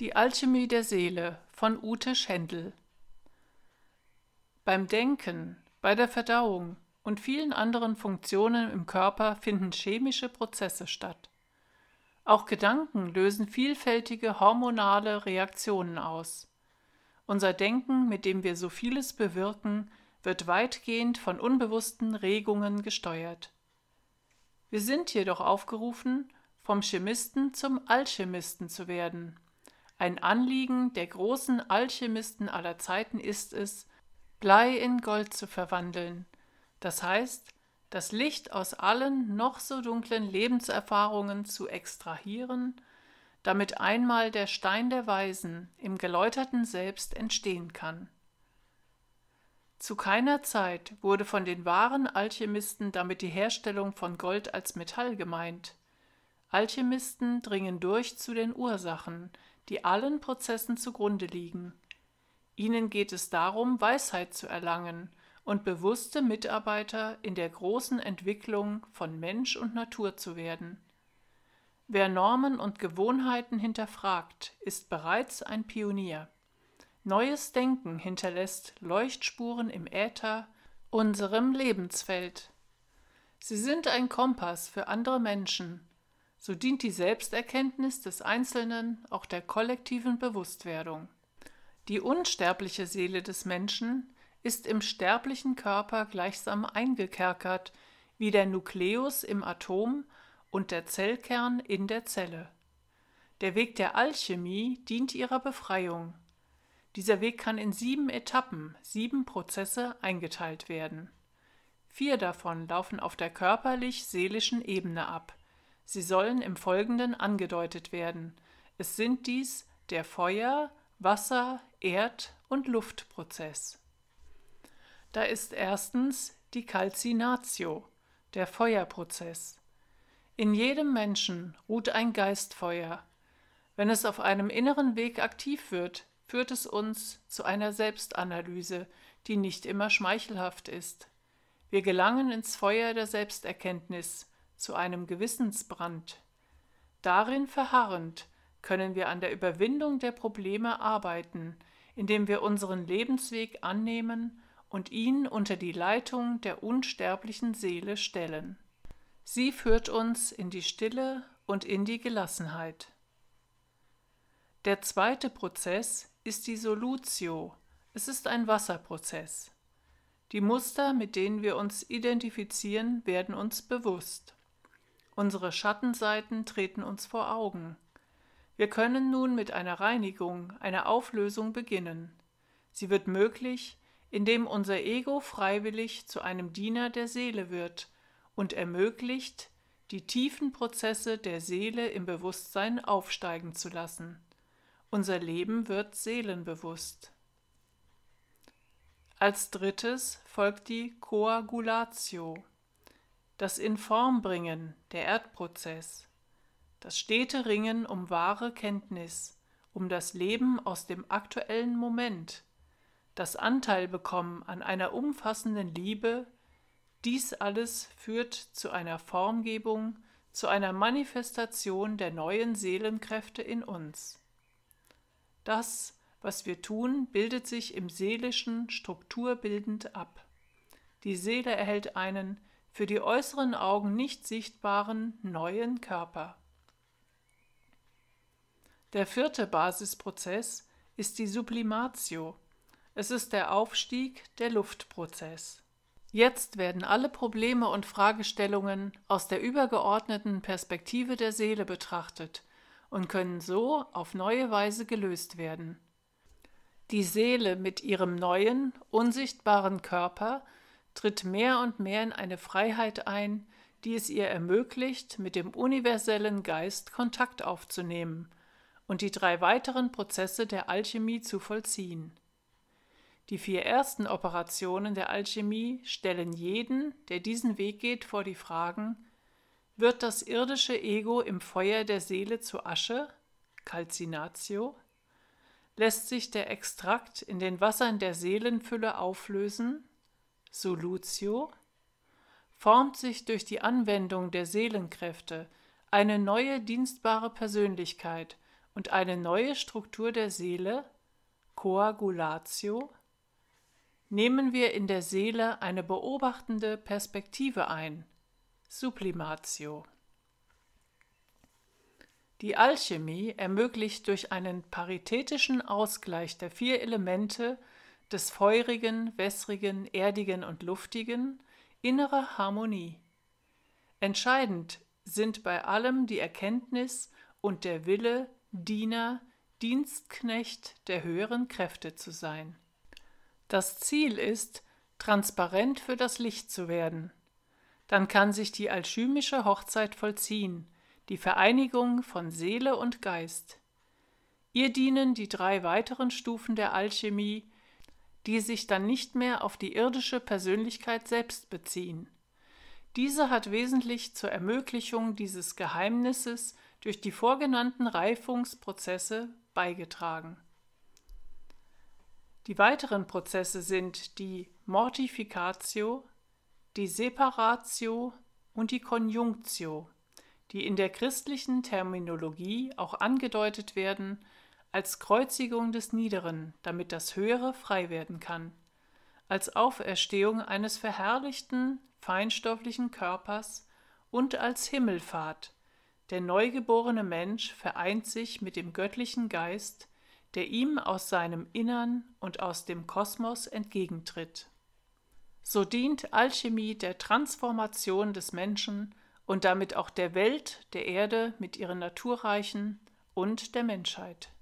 Die Alchemie der Seele von Ute Schendl Beim Denken, bei der Verdauung und vielen anderen Funktionen im Körper finden chemische Prozesse statt. Auch Gedanken lösen vielfältige hormonale Reaktionen aus. Unser Denken, mit dem wir so vieles bewirken, wird weitgehend von unbewussten Regungen gesteuert. Wir sind jedoch aufgerufen, vom Chemisten zum Alchemisten zu werden. Ein Anliegen der großen Alchemisten aller Zeiten ist es, Blei in Gold zu verwandeln, das heißt, das Licht aus allen noch so dunklen Lebenserfahrungen zu extrahieren, damit einmal der Stein der Weisen im geläuterten Selbst entstehen kann. Zu keiner Zeit wurde von den wahren Alchemisten damit die Herstellung von Gold als Metall gemeint. Alchemisten dringen durch zu den Ursachen, die allen Prozessen zugrunde liegen. Ihnen geht es darum, Weisheit zu erlangen und bewusste Mitarbeiter in der großen Entwicklung von Mensch und Natur zu werden. Wer Normen und Gewohnheiten hinterfragt, ist bereits ein Pionier. Neues Denken hinterlässt Leuchtspuren im Äther, unserem Lebensfeld. Sie sind ein Kompass für andere Menschen. So dient die Selbsterkenntnis des Einzelnen auch der kollektiven Bewusstwerdung. Die unsterbliche Seele des Menschen ist im sterblichen Körper gleichsam eingekerkert, wie der Nukleus im Atom und der Zellkern in der Zelle. Der Weg der Alchemie dient ihrer Befreiung. Dieser Weg kann in sieben Etappen, sieben Prozesse eingeteilt werden. Vier davon laufen auf der körperlich-seelischen Ebene ab. Sie sollen im Folgenden angedeutet werden. Es sind dies der Feuer-, Wasser-, Erd- und Luftprozess. Da ist erstens die Calcinatio, der Feuerprozess. In jedem Menschen ruht ein Geistfeuer. Wenn es auf einem inneren Weg aktiv wird, führt es uns zu einer Selbstanalyse, die nicht immer schmeichelhaft ist. Wir gelangen ins Feuer der Selbsterkenntnis, zu einem Gewissensbrand. Darin verharrend können wir an der Überwindung der Probleme arbeiten, indem wir unseren Lebensweg annehmen und ihn unter die Leitung der unsterblichen Seele stellen. Sie führt uns in die Stille und in die Gelassenheit. Der zweite Prozess ist die Solutio. Es ist ein Wasserprozess. Die Muster, mit denen wir uns identifizieren, werden uns bewusst. Unsere Schattenseiten treten uns vor Augen. Wir können nun mit einer Reinigung, einer Auflösung beginnen. Sie wird möglich, indem unser Ego freiwillig zu einem Diener der Seele wird und ermöglicht, die tiefen Prozesse der Seele im Bewusstsein aufsteigen zu lassen. Unser Leben wird seelenbewusst. Als drittes folgt die Koagulatio, das Informbringen, der Erdprozess, das stete Ringen um wahre Kenntnis, um das Leben aus dem aktuellen Moment, das Anteil bekommen an einer umfassenden Liebe, dies alles führt zu einer Formgebung, zu einer Manifestation der neuen Seelenkräfte in uns. Das, was wir tun, bildet sich im Seelischen strukturbildend ab. Die Seele erhält einen für die äußeren Augen nicht sichtbaren neuen Körper. Der vierte Basisprozess ist die Sublimatio, es ist der Aufstieg, der Luftprozess. Jetzt werden alle Probleme und Fragestellungen aus der übergeordneten Perspektive der Seele betrachtet und können so auf neue Weise gelöst werden. Die Seele mit ihrem neuen, unsichtbaren Körper tritt mehr und mehr in eine Freiheit ein, die es ihr ermöglicht, mit dem universellen Geist Kontakt aufzunehmen und die drei weiteren Prozesse der Alchemie zu vollziehen. Die vier ersten Operationen der Alchemie stellen jeden, der diesen Weg geht, vor die Fragen Wird das irdische Ego im Feuer der Seele zu Asche? Calcinatio? Lässt sich der Extrakt in den Wassern der Seelenfülle auflösen? Solutio? Formt sich durch die Anwendung der Seelenkräfte eine neue dienstbare Persönlichkeit und eine neue Struktur der Seele, Coagulatio, nehmen wir in der Seele eine beobachtende Perspektive ein, Sublimatio. Die Alchemie ermöglicht durch einen paritätischen Ausgleich der vier Elemente des feurigen, wässrigen, erdigen und luftigen innere Harmonie. Entscheidend sind bei allem die Erkenntnis und der Wille, Diener, Dienstknecht der höheren Kräfte zu sein. Das Ziel ist, transparent für das Licht zu werden. Dann kann sich die alchymische Hochzeit vollziehen, die Vereinigung von Seele und Geist. Ihr dienen die drei weiteren Stufen der Alchemie, die sich dann nicht mehr auf die irdische Persönlichkeit selbst beziehen. Diese hat wesentlich zur Ermöglichung dieses Geheimnisses durch die vorgenannten Reifungsprozesse beigetragen. Die weiteren Prozesse sind die Mortificatio, die Separatio und die Conjunctio, die in der christlichen Terminologie auch angedeutet werden als Kreuzigung des Niederen, damit das Höhere frei werden kann, als Auferstehung eines verherrlichten, feinstofflichen Körpers und als Himmelfahrt. Der neugeborene Mensch vereint sich mit dem göttlichen Geist, der ihm aus seinem Innern und aus dem Kosmos entgegentritt. So dient Alchemie der Transformation des Menschen und damit auch der Welt, der Erde mit ihren Naturreichen und der Menschheit.